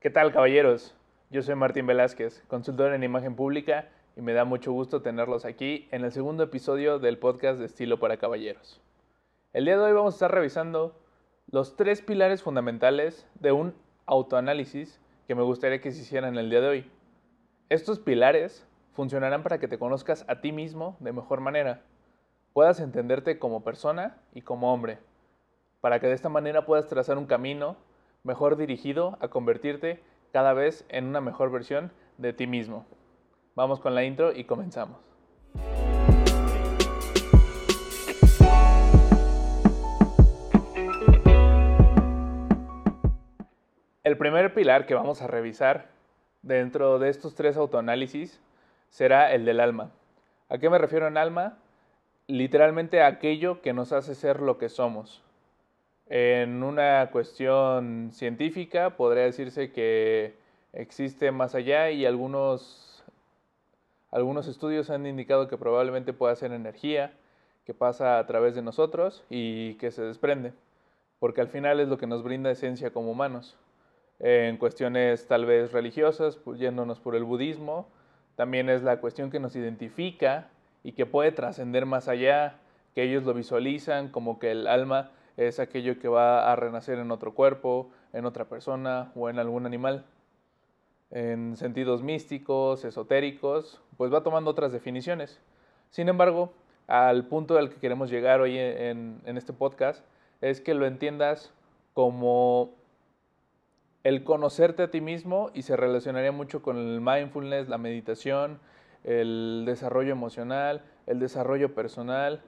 ¿Qué tal, caballeros? Yo soy Martín Velázquez, consultor en imagen pública, y me da mucho gusto tenerlos aquí en el segundo episodio del podcast Estilo para Caballeros. El día de hoy vamos a estar revisando los tres pilares fundamentales de un autoanálisis que me gustaría que se hicieran el día de hoy. Estos pilares funcionarán para que te conozcas a ti mismo de mejor manera, puedas entenderte como persona y como hombre, para que de esta manera puedas trazar un camino mejor dirigido a convertirte cada vez en una mejor versión de ti mismo. Vamos con la intro y comenzamos. El primer pilar que vamos a revisar dentro de estos tres autoanálisis será el del alma. ¿A qué me refiero en alma? Literalmente a aquello que nos hace ser lo que somos. En una cuestión científica podría decirse que existe más allá y algunos, algunos estudios han indicado que probablemente pueda ser energía que pasa a través de nosotros y que se desprende, porque al final es lo que nos brinda esencia como humanos. En cuestiones tal vez religiosas, pues yéndonos por el budismo, también es la cuestión que nos identifica y que puede trascender más allá, que ellos lo visualizan como que el alma es aquello que va a renacer en otro cuerpo, en otra persona o en algún animal. En sentidos místicos, esotéricos, pues va tomando otras definiciones. Sin embargo, al punto al que queremos llegar hoy en, en este podcast es que lo entiendas como el conocerte a ti mismo y se relacionaría mucho con el mindfulness, la meditación, el desarrollo emocional, el desarrollo personal,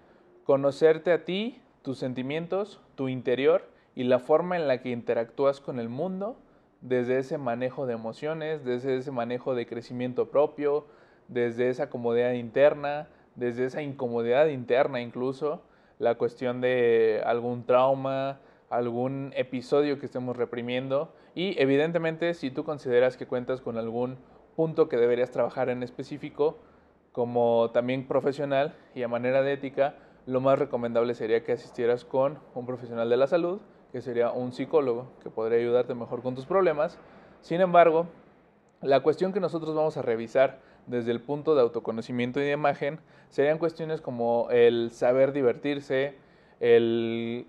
conocerte a ti tus sentimientos, tu interior y la forma en la que interactúas con el mundo desde ese manejo de emociones, desde ese manejo de crecimiento propio, desde esa comodidad interna, desde esa incomodidad interna incluso, la cuestión de algún trauma, algún episodio que estemos reprimiendo. Y evidentemente si tú consideras que cuentas con algún punto que deberías trabajar en específico, como también profesional y a manera de ética, lo más recomendable sería que asistieras con un profesional de la salud, que sería un psicólogo, que podría ayudarte mejor con tus problemas. Sin embargo, la cuestión que nosotros vamos a revisar desde el punto de autoconocimiento y de imagen serían cuestiones como el saber divertirse, el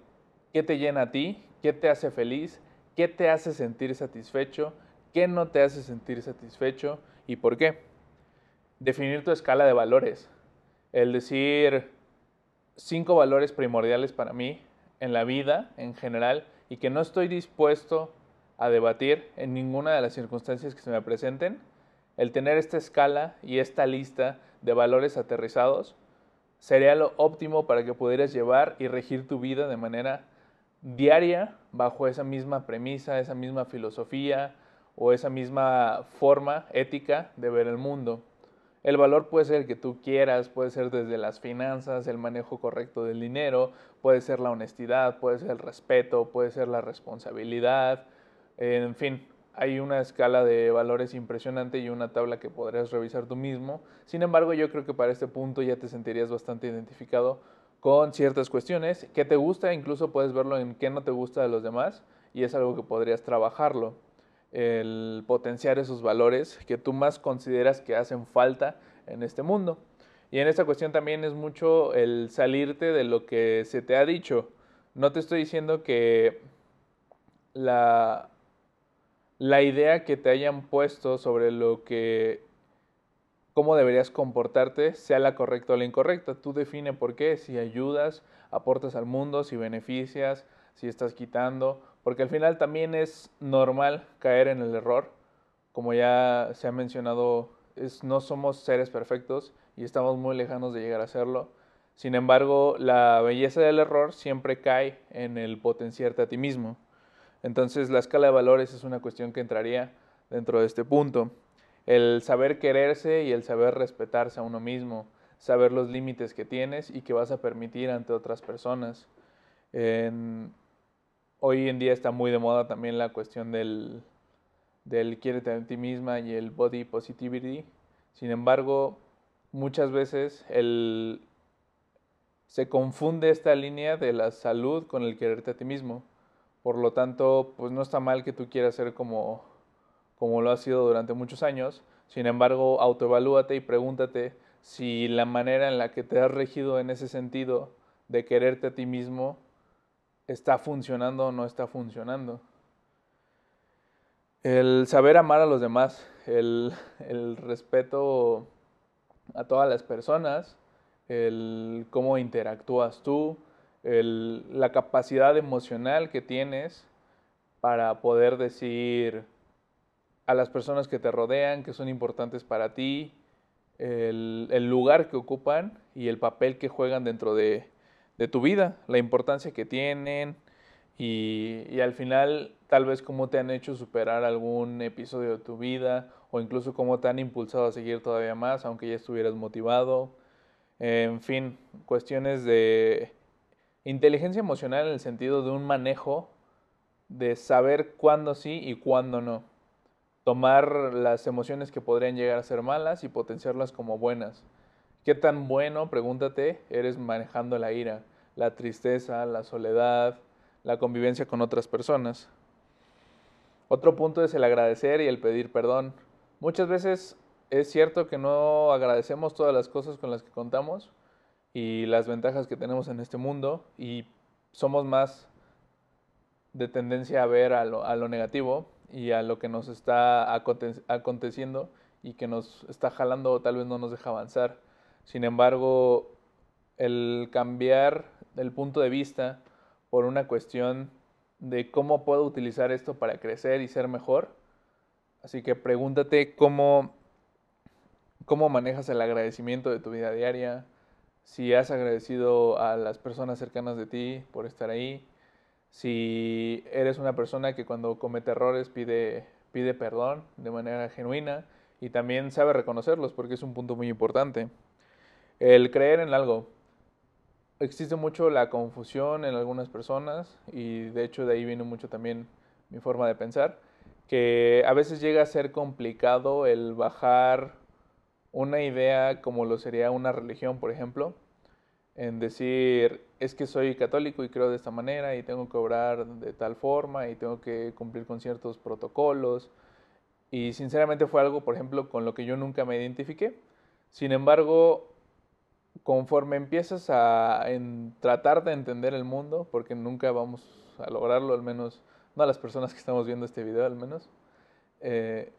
qué te llena a ti, qué te hace feliz, qué te hace sentir satisfecho, qué no te hace sentir satisfecho y por qué. Definir tu escala de valores. El decir, cinco valores primordiales para mí en la vida en general y que no estoy dispuesto a debatir en ninguna de las circunstancias que se me presenten, el tener esta escala y esta lista de valores aterrizados sería lo óptimo para que pudieras llevar y regir tu vida de manera diaria bajo esa misma premisa, esa misma filosofía o esa misma forma ética de ver el mundo. El valor puede ser el que tú quieras, puede ser desde las finanzas, el manejo correcto del dinero, puede ser la honestidad, puede ser el respeto, puede ser la responsabilidad, en fin, hay una escala de valores impresionante y una tabla que podrías revisar tú mismo. Sin embargo, yo creo que para este punto ya te sentirías bastante identificado con ciertas cuestiones. ¿Qué te gusta? Incluso puedes verlo en qué no te gusta de los demás y es algo que podrías trabajarlo el potenciar esos valores que tú más consideras que hacen falta en este mundo. Y en esta cuestión también es mucho el salirte de lo que se te ha dicho. No te estoy diciendo que la, la idea que te hayan puesto sobre lo que cómo deberías comportarte sea la correcta o la incorrecta. Tú define por qué, si ayudas, aportas al mundo, si beneficias, si estás quitando porque al final también es normal caer en el error. Como ya se ha mencionado, es, no somos seres perfectos y estamos muy lejanos de llegar a serlo. Sin embargo, la belleza del error siempre cae en el potenciarte a ti mismo. Entonces, la escala de valores es una cuestión que entraría dentro de este punto. El saber quererse y el saber respetarse a uno mismo, saber los límites que tienes y que vas a permitir ante otras personas. En, hoy en día está muy de moda también la cuestión del, del quiérete a ti misma y el body positivity. Sin embargo, muchas veces se confunde esta línea de la salud con el quererte a ti mismo. Por lo tanto, pues no está mal que tú quieras ser como, como lo ha sido durante muchos años. Sin embargo, autoevalúate y pregúntate si la manera en la que te has regido en ese sentido de quererte a ti mismo está funcionando o no está funcionando. El saber amar a los demás, el, el respeto a todas las personas, el cómo interactúas tú, el, la capacidad emocional que tienes para poder decir a las personas que te rodean que son importantes para ti, el, el lugar que ocupan y el papel que juegan dentro de, de tu vida, la importancia que tienen y, al final tal vez cómo te han hecho superar algún episodio de tu vida o incluso cómo te han impulsado a seguir todavía más aunque ya estuvieras motivado. En fin, cuestiones de inteligencia emocional en el sentido de un manejo de saber cuándo sí y cuándo no. Tomar las emociones que podrían llegar a ser malas y potenciarlas como buenas. ¿Qué tan bueno, pregúntate, eres manejando la ira, la tristeza, la soledad, la convivencia con otras personas? Otro punto es el agradecer y el pedir perdón. Muchas veces es cierto que no agradecemos todas las cosas con las que contamos y las ventajas que tenemos en este mundo y somos más de tendencia a ver a lo, negativo y a lo que nos está aconteciendo y que nos está jalando o tal vez no nos deja avanzar. Sin embargo, el cambiar el punto de vista por una cuestión de cómo puedo utilizar esto para crecer y ser mejor. Así que pregúntate cómo, cómo manejas el agradecimiento de tu vida diaria, si has agradecido a las personas cercanas de ti por estar ahí, si eres una persona que cuando comete errores pide, pide perdón de manera genuina y también sabe reconocerlos porque es un punto muy importante. El creer en algo. Existe mucho la confusión en algunas personas y de hecho de ahí viene mucho también mi forma de pensar, que a veces llega a ser complicado el bajar una idea como lo sería una religión, por ejemplo, en decir, es que soy católico y creo de esta manera y tengo que obrar de tal forma y tengo que cumplir con ciertos protocolos. Y sinceramente fue algo, por ejemplo, con lo que yo nunca me identifiqué. Sin embargo, conforme empiezas a tratar de entender el mundo, porque nunca vamos a lograrlo, al menos no a las personas que estamos viendo este video, al menos, eh,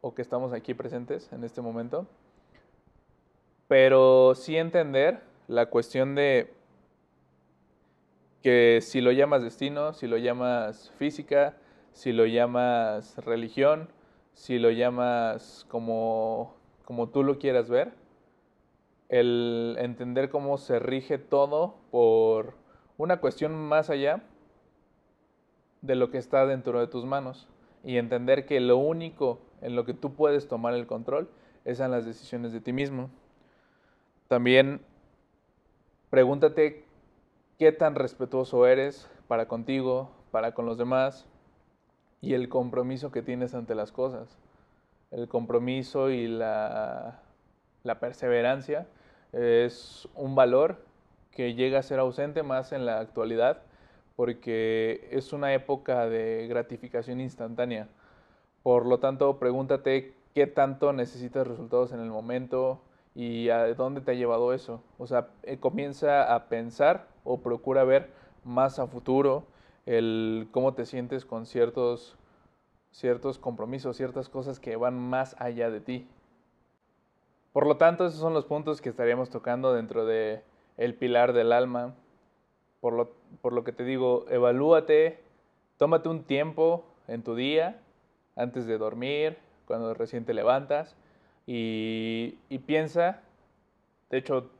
o que estamos aquí presentes en este momento, pero sí entender la cuestión de que si lo llamas destino, si lo llamas física, si lo llamas religión, si lo llamas como, como tú lo quieras ver, el entender cómo se rige todo por una cuestión más allá de lo que está dentro de tus manos y entender que lo único en lo que tú puedes tomar el control es en las decisiones de ti mismo. También pregúntate qué tan respetuoso eres para contigo, para con los demás y el compromiso que tienes ante las cosas. El compromiso y la, la perseverancia es un valor que llega a ser ausente más en la actualidad porque es una época de gratificación instantánea. Por lo tanto, pregúntate qué tanto necesitas resultados en el momento, y a dónde te ha llevado eso. O sea, eh, comienza a pensar o procura ver más a futuro el cómo te sientes con ciertos, ciertos compromisos, ciertas cosas que van más allá de ti. Por lo tanto, esos son los puntos que estaríamos tocando dentro de el pilar del alma. Por lo, por lo que te digo, evalúate, tómate un tiempo en tu día, antes de dormir, cuando recién te levantas, y, piensa, de hecho,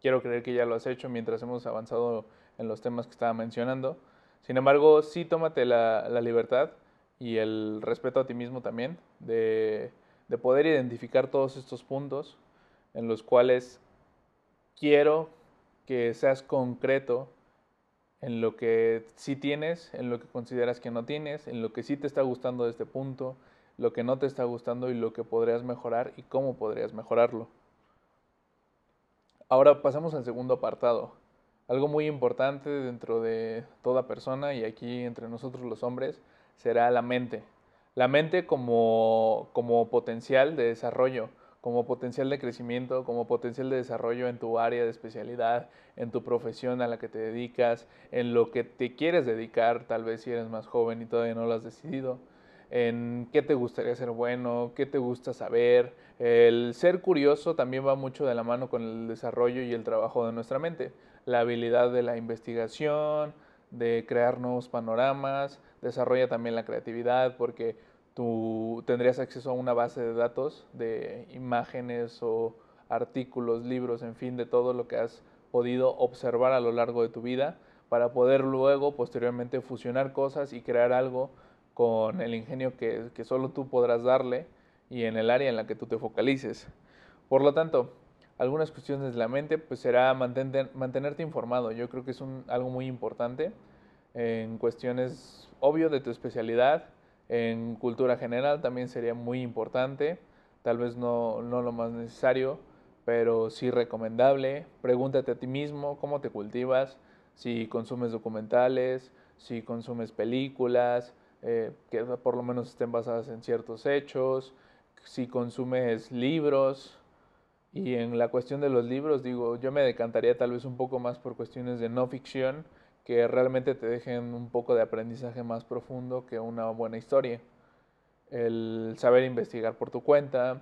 quiero creer que ya lo has hecho mientras hemos avanzado en los temas que estaba mencionando. Sin embargo, sí tómate la, libertad y el respeto a ti mismo también de, de, poder identificar todos estos puntos en los cuales quiero que seas concreto en lo que sí tienes, en lo que consideras que no tienes, en lo que sí te está gustando de este punto, lo que no te está gustando y lo que podrías mejorar y cómo podrías mejorarlo. Ahora pasamos al segundo apartado. Algo muy importante dentro de toda persona y aquí entre nosotros los hombres será la mente. La mente como, como potencial de desarrollo, como potencial de crecimiento, como potencial de desarrollo en tu área de especialidad, en tu profesión a la que te dedicas, en lo que te quieres dedicar, tal vez si eres más joven y todavía no lo has decidido, en qué te gustaría ser bueno, qué te gusta saber. El ser curioso también va mucho de la mano con el desarrollo y el trabajo de nuestra mente. La habilidad de la investigación, de crear nuevos panoramas, desarrolla también la creatividad porque tú tendrías acceso a una base de datos de imágenes o artículos, libros, en fin, de todo lo que has podido observar a lo largo de tu vida para poder luego posteriormente fusionar cosas y crear algo con el ingenio que, solo tú podrás darle y en el área en la que tú te focalices. Por lo tanto, algunas cuestiones de la mente, pues será mantenerte informado. Yo creo que es algo muy importante en cuestiones, obvio, de tu especialidad. En cultura general también sería muy importante. Tal vez no, no lo más necesario, pero sí recomendable. Pregúntate a ti mismo cómo te cultivas, si consumes documentales, si consumes películas, eh, que por lo menos estén basadas en ciertos hechos, si consumes libros, y en la cuestión de los libros, digo, yo me decantaría tal vez un poco más por cuestiones de no ficción, que realmente te dejen un poco de aprendizaje más profundo que una buena historia. El saber investigar por tu cuenta,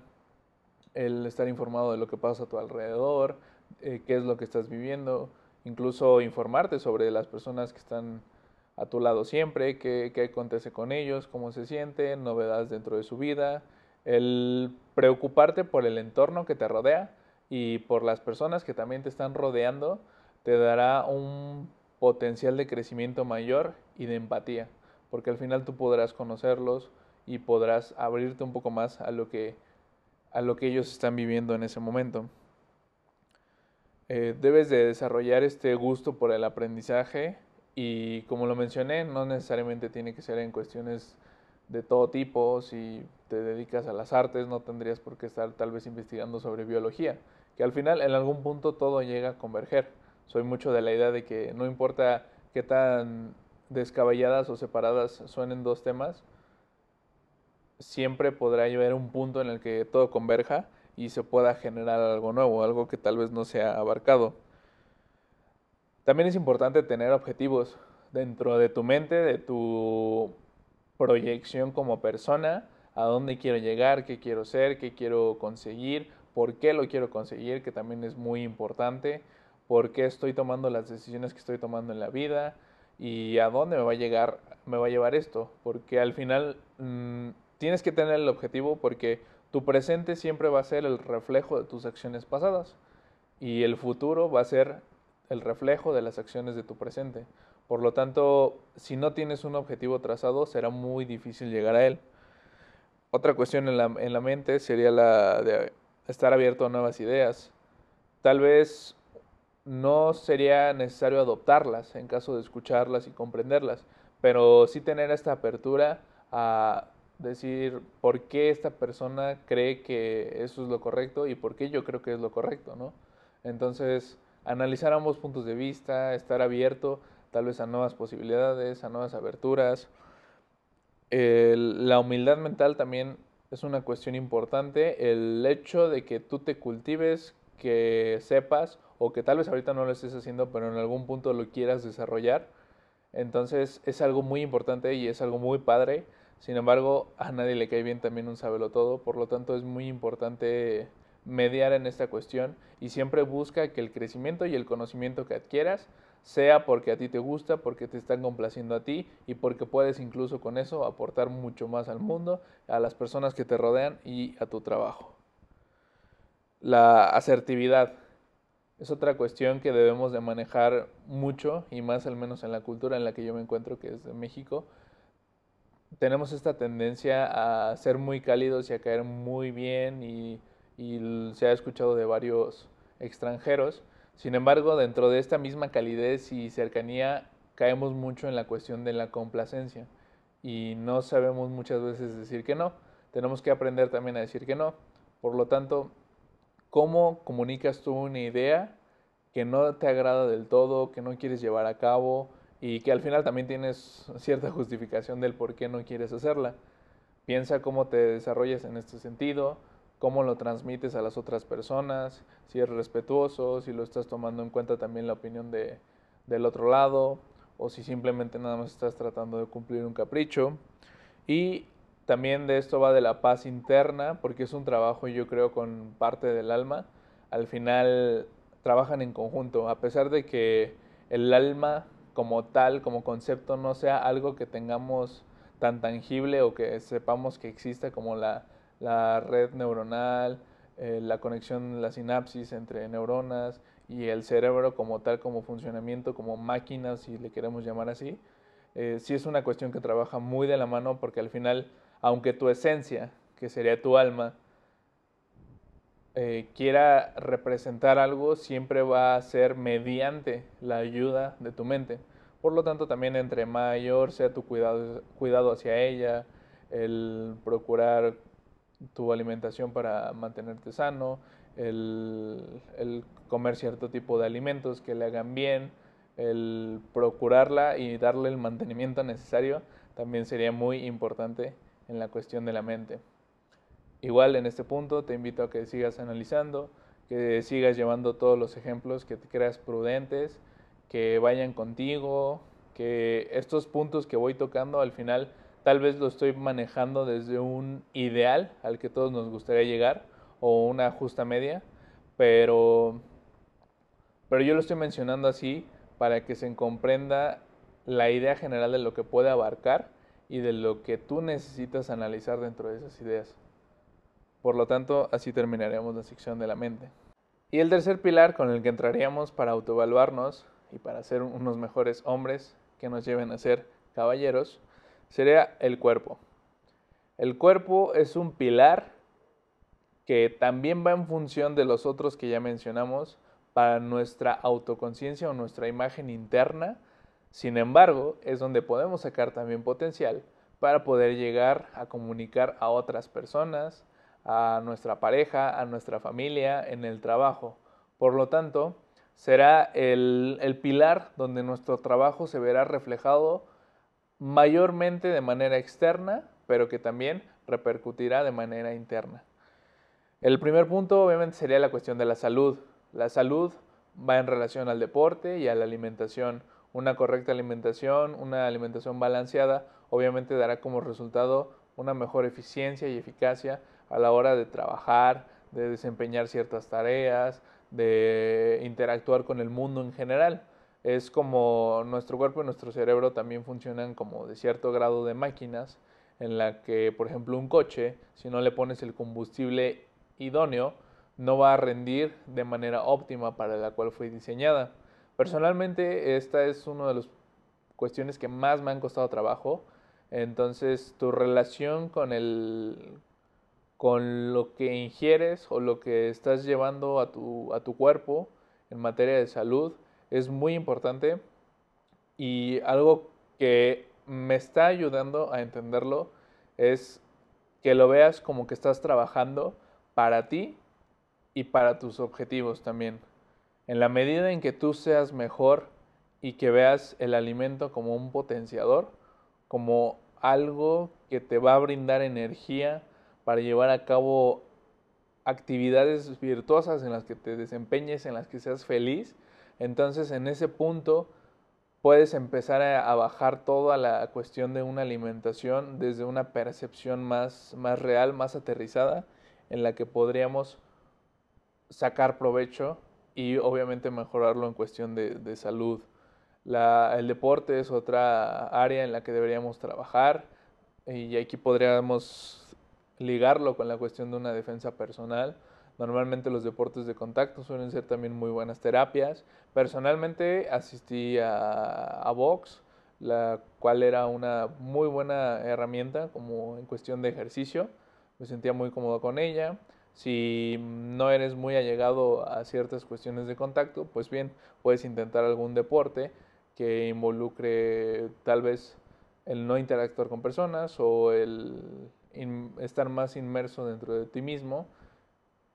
el estar informado de lo que pasa a tu alrededor, eh, qué es lo que estás viviendo, incluso informarte sobre las personas que están a tu lado siempre, qué, qué acontece con ellos, cómo se sienten, novedades dentro de su vida, el preocuparte por el entorno que te rodea y por las personas que también te están rodeando te dará un potencial de crecimiento mayor y de empatía, porque al final tú podrás conocerlos y podrás abrirte un poco más a lo que, a lo que ellos están viviendo en ese momento. Eh, debes de desarrollar este gusto por el aprendizaje y como lo mencioné, no necesariamente tiene que ser en cuestiones de todo tipo. Si te dedicas a las artes, no tendrías por qué estar tal vez investigando sobre biología, que al final en algún punto todo llega a converger. Soy mucho de la idea de que no importa qué tan descabelladas o separadas suenen dos temas, siempre podrá haber un punto en el que todo converja y se pueda generar algo nuevo, algo que tal vez no sea abarcado. También es importante tener objetivos dentro de tu mente, de tu proyección como persona, a dónde quiero llegar, qué quiero ser, qué quiero conseguir, por qué lo quiero conseguir, que también es muy importante, por qué estoy tomando las decisiones que estoy tomando en la vida y a dónde me va a llegar, me va a llevar esto, porque al final mm, tienes que tener el objetivo porque tu presente siempre va a ser el reflejo de tus acciones pasadas y el futuro va a ser el reflejo de las acciones de tu presente. Por lo tanto, si no tienes un objetivo trazado, será muy difícil llegar a él. Otra cuestión en la, en la mente sería la de estar abierto a nuevas ideas. Tal vez no sería necesario adoptarlas en caso de escucharlas y comprenderlas, pero sí tener esta apertura a decir por qué esta persona cree que eso es lo correcto y por qué yo creo que es lo correcto, ¿no? Entonces, analizar ambos puntos de vista, estar abierto tal vez a nuevas posibilidades, a nuevas aberturas. la humildad mental también es una cuestión importante. El hecho de que tú te cultives, que sepas, o que tal vez ahorita no lo estés haciendo, pero en algún punto lo quieras desarrollar. Entonces es algo muy importante y es algo muy padre. Sin embargo, a nadie le cae bien también un sabelo todo. Por lo tanto, es muy importante mediar en esta cuestión y siempre busca que el crecimiento y el conocimiento que adquieras sea porque a ti te gusta, porque te están complaciendo a ti y porque puedes incluso con eso aportar mucho más al mundo, a las personas que te rodean y a tu trabajo. La asertividad es otra cuestión que debemos de manejar mucho y más al menos en la cultura en la que yo me encuentro, que es de México. Tenemos esta tendencia a ser muy cálidos y a caer muy bien y, y se ha escuchado de varios extranjeros sin embargo, dentro de esta misma calidez y cercanía caemos mucho en la cuestión de la complacencia y no sabemos muchas veces decir que no. Tenemos que aprender también a decir que no. Por lo tanto, ¿cómo comunicas tú una idea que no te agrada del todo, que no quieres llevar a cabo y que al final también tienes cierta justificación del por qué no quieres hacerla? Piensa cómo te desarrollas en este sentido, cómo lo transmites a las otras personas, si es respetuoso, si lo estás tomando en cuenta también la opinión de, del otro lado, o si simplemente nada más estás tratando de cumplir un capricho. Y también de esto va de la paz interna, porque es un trabajo yo creo con parte del alma. Al final trabajan en conjunto, a pesar de que el alma como tal, como concepto, no sea algo que tengamos tan tangible o que sepamos que exista como la, la red neuronal, eh, la conexión, la sinapsis entre neuronas y el cerebro como tal, como funcionamiento, como máquina, si le queremos llamar así, eh, sí es una cuestión que trabaja muy de la mano porque al final, aunque tu esencia, que sería tu alma, eh, quiera representar algo, siempre va a ser mediante la ayuda de tu mente. Por lo tanto, también entre mayor sea tu cuidado, hacia ella, el procurar tu alimentación para mantenerte sano, el, el, comer cierto tipo de alimentos que le hagan bien, el procurarla y darle el mantenimiento necesario, también sería muy importante en la cuestión de la mente. Igual en este punto te invito a que sigas analizando, que sigas llevando todos los ejemplos que te creas prudentes, que vayan contigo, que estos puntos que voy tocando al final tal vez lo estoy manejando desde un ideal al que todos nos gustaría llegar o una justa media, pero, pero yo lo estoy mencionando así para que se comprenda la idea general de lo que puede abarcar y de lo que tú necesitas analizar dentro de esas ideas. Por lo tanto, así terminaremos la sección de la mente. Y el tercer pilar con el que entraríamos para autoevaluarnos y para ser unos mejores hombres que nos lleven a ser caballeros sería el cuerpo. El cuerpo es un pilar que también va en función de los otros que ya mencionamos para nuestra autoconciencia o nuestra imagen interna. Sin embargo, es donde podemos sacar también potencial para poder llegar a comunicar a otras personas, a nuestra pareja, a nuestra familia, en el trabajo. Por lo tanto, será el, pilar donde nuestro trabajo se verá reflejado mayormente de manera externa, pero que también repercutirá de manera interna. El primer punto obviamente sería la cuestión de la salud. La salud va en relación al deporte y a la alimentación. Una correcta alimentación, una alimentación balanceada, obviamente dará como resultado una mejor eficiencia y eficacia a la hora de trabajar, de desempeñar ciertas tareas, de interactuar con el mundo en general. Es como nuestro cuerpo y nuestro cerebro también funcionan como de cierto grado de máquinas en la que, por ejemplo, un coche, si no le pones el combustible idóneo, no va a rendir de manera óptima para la cual fue diseñada. Personalmente, esta es una de las cuestiones que más me han costado trabajo. Entonces, tu relación con el, con lo que ingieres o lo que estás llevando a tu, a tu cuerpo en materia de salud es muy importante y algo que me está ayudando a entenderlo es que lo veas como que estás trabajando para ti y para tus objetivos también. En la medida en que tú seas mejor y que veas el alimento como un potenciador, como algo que te va a brindar energía, para llevar a cabo actividades virtuosas en las que te desempeñes, en las que seas feliz, entonces en ese punto puedes empezar a, bajar toda la cuestión de una alimentación desde una percepción más, más real, más aterrizada, en la que podríamos sacar provecho y obviamente mejorarlo en cuestión de, de salud. La, el deporte es otra área en la que deberíamos trabajar y aquí podríamos ligarlo con la cuestión de una defensa personal. Normalmente los deportes de contacto suelen ser también muy buenas terapias. Personalmente asistí a, a box, la cual era una muy buena herramienta como en cuestión de ejercicio. Me sentía muy cómodo con ella. Si no eres muy allegado a ciertas cuestiones de contacto, pues bien, puedes intentar algún deporte que involucre tal vez el no interactuar con personas o el estar más inmerso dentro de ti mismo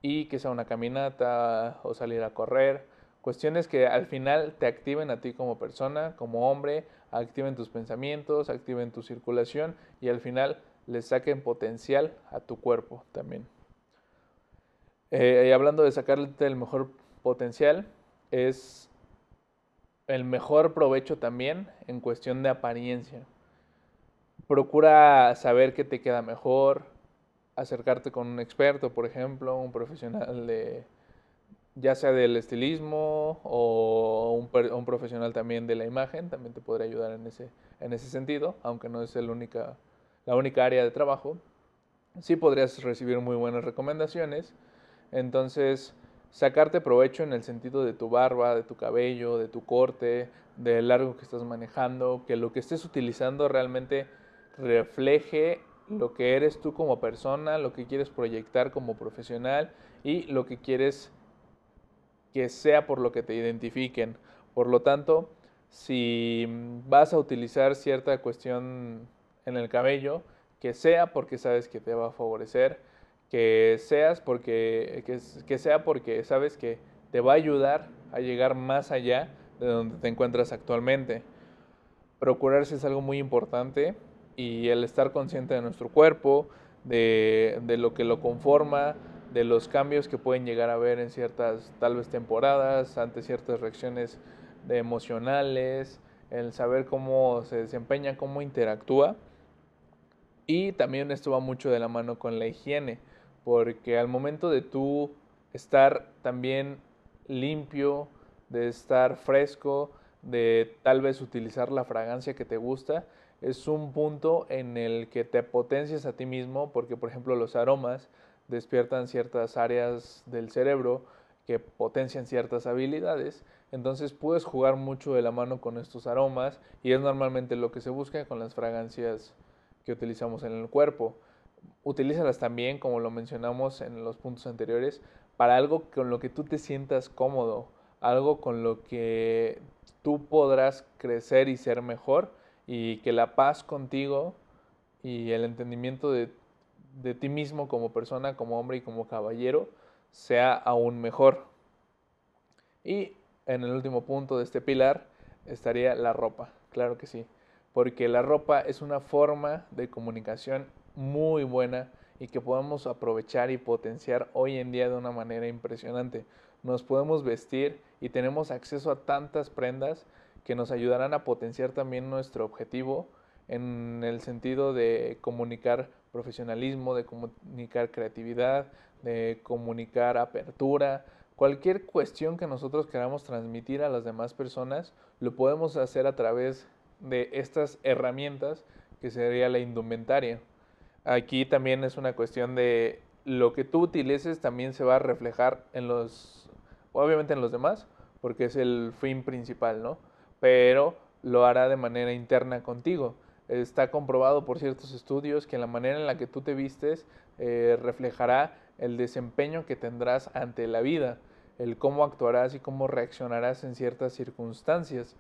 y que sea una caminata o salir a correr, cuestiones que al final te activen a ti como persona, como hombre, activen tus pensamientos, activen tu circulación y al final le saquen potencial a tu cuerpo también. Eh, hablando de sacarte el mejor potencial, es el mejor provecho también en cuestión de apariencia. Procura saber qué te queda mejor, acercarte con un experto, por ejemplo, un profesional de, ya sea del estilismo o un, profesional también de la imagen, también te podría ayudar en ese, en ese sentido, aunque no es el única, la única área de trabajo. Sí podrías recibir muy buenas recomendaciones. Entonces, sacarte provecho en el sentido de tu barba, de tu cabello, de tu corte, del largo que estás manejando, que lo que estés utilizando realmente refleje lo que eres tú como persona, lo que quieres proyectar como profesional y lo que quieres que sea por lo que te identifiquen. Por lo tanto, si vas a utilizar cierta cuestión en el cabello, que sea porque sabes que te va a favorecer, que seas porque que, sea porque sabes que te va a ayudar a llegar más allá de donde te encuentras actualmente. Procurarse es algo muy importante y el estar consciente de nuestro cuerpo, de, de, lo que lo conforma, de los cambios que pueden llegar a haber en ciertas, tal vez temporadas, ante ciertas reacciones de emocionales, el saber cómo se desempeña, cómo interactúa. Y también esto va mucho de la mano con la higiene porque al momento de tú estar también limpio, de estar fresco, de tal vez utilizar la fragancia que te gusta, es un punto en el que te potencias a ti mismo, porque por ejemplo los aromas despiertan ciertas áreas del cerebro que potencian ciertas habilidades, entonces puedes jugar mucho de la mano con estos aromas y es normalmente lo que se busca con las fragancias que utilizamos en el cuerpo utilízalas también, como lo mencionamos en los puntos anteriores, para algo con lo que tú te sientas cómodo, algo con lo que tú podrás crecer y ser mejor y que la paz contigo y el entendimiento de, de ti mismo como persona, como hombre y como caballero sea aún mejor. Y en el último punto de este pilar estaría la ropa, claro que sí, porque la ropa es una forma de comunicación muy buena y que podamos aprovechar y potenciar hoy en día de una manera impresionante. Nos podemos vestir y tenemos acceso a tantas prendas que nos ayudarán a potenciar también nuestro objetivo en el sentido de comunicar profesionalismo, de comunicar creatividad, de comunicar apertura, cualquier cuestión que nosotros queramos transmitir a las demás personas, lo podemos hacer a través de estas herramientas que sería la indumentaria. Aquí también es una cuestión de lo que tú utilices también se va a reflejar en los, obviamente en los demás, porque es el fin principal, ¿no? Pero lo hará de manera interna contigo. Está comprobado por ciertos estudios que la manera en la que tú te vistes eh, reflejará el desempeño que tendrás ante la vida, el cómo actuarás y cómo reaccionarás en ciertas circunstancias.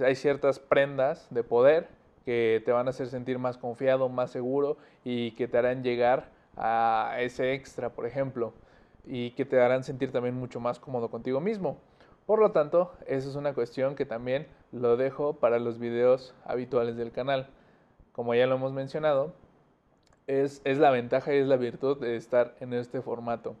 Hay ciertas prendas de poder que te van a hacer sentir más confiado, más seguro y que te harán llegar a ese extra, por ejemplo, y que te harán sentir también mucho más cómodo contigo mismo. Por lo tanto, esa es una cuestión que también lo dejo para los videos habituales del canal. Como ya lo hemos mencionado, es, es la ventaja y es la virtud de estar en este formato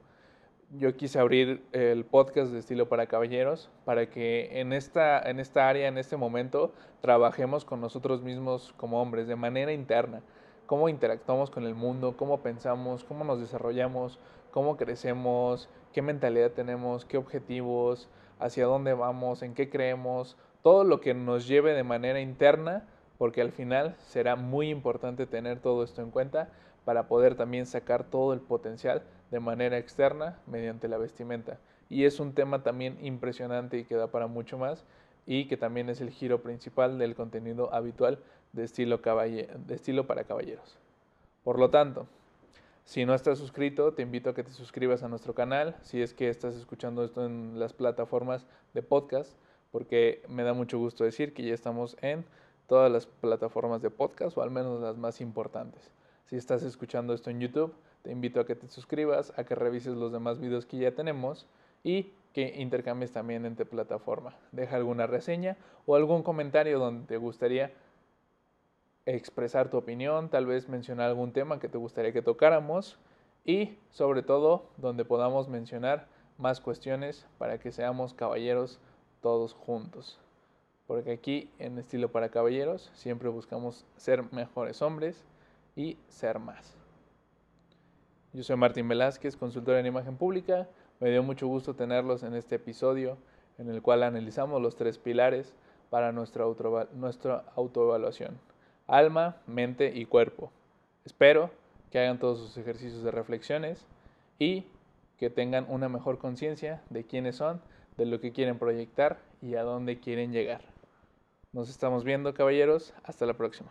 yo quise abrir el podcast de estilo para caballeros para que en esta, en esta área, en este momento, trabajemos con nosotros mismos como hombres de manera interna. Cómo interactuamos con el mundo, cómo pensamos, cómo nos desarrollamos, cómo crecemos, qué mentalidad tenemos, qué objetivos, hacia dónde vamos, en qué creemos, todo lo que nos lleve de manera interna, porque al final será muy importante tener todo esto en cuenta para poder también sacar todo el potencial de manera externa mediante la vestimenta. Y es un tema también impresionante y que da para mucho más y que también es el giro principal del contenido habitual de estilo, de estilo para caballeros. Por lo tanto, si no estás suscrito, te invito a que te suscribas a nuestro canal, si es que estás escuchando esto en las plataformas de podcast, porque me da mucho gusto decir que ya estamos en todas las plataformas de podcast, o al menos las más importantes. Si estás escuchando esto en YouTube, te invito a que te suscribas, a que revises los demás videos que ya tenemos y que intercambies también entre plataforma. Deja alguna reseña o algún comentario donde te gustaría expresar tu opinión, tal vez mencionar algún tema que te gustaría que tocáramos y sobre todo donde podamos mencionar más cuestiones para que seamos caballeros todos juntos. Porque aquí en Estilo para Caballeros siempre buscamos ser mejores hombres y ser más. Yo soy Martín Velázquez, consultor en imagen pública. Me dio mucho gusto tenerlos en este episodio en el cual analizamos los tres pilares para nuestra, autoevaluación. Alma, mente y cuerpo. Espero que hagan todos sus ejercicios de reflexiones y que tengan una mejor conciencia de quiénes son, de lo que quieren proyectar y a dónde quieren llegar. Nos estamos viendo, caballeros. Hasta la próxima.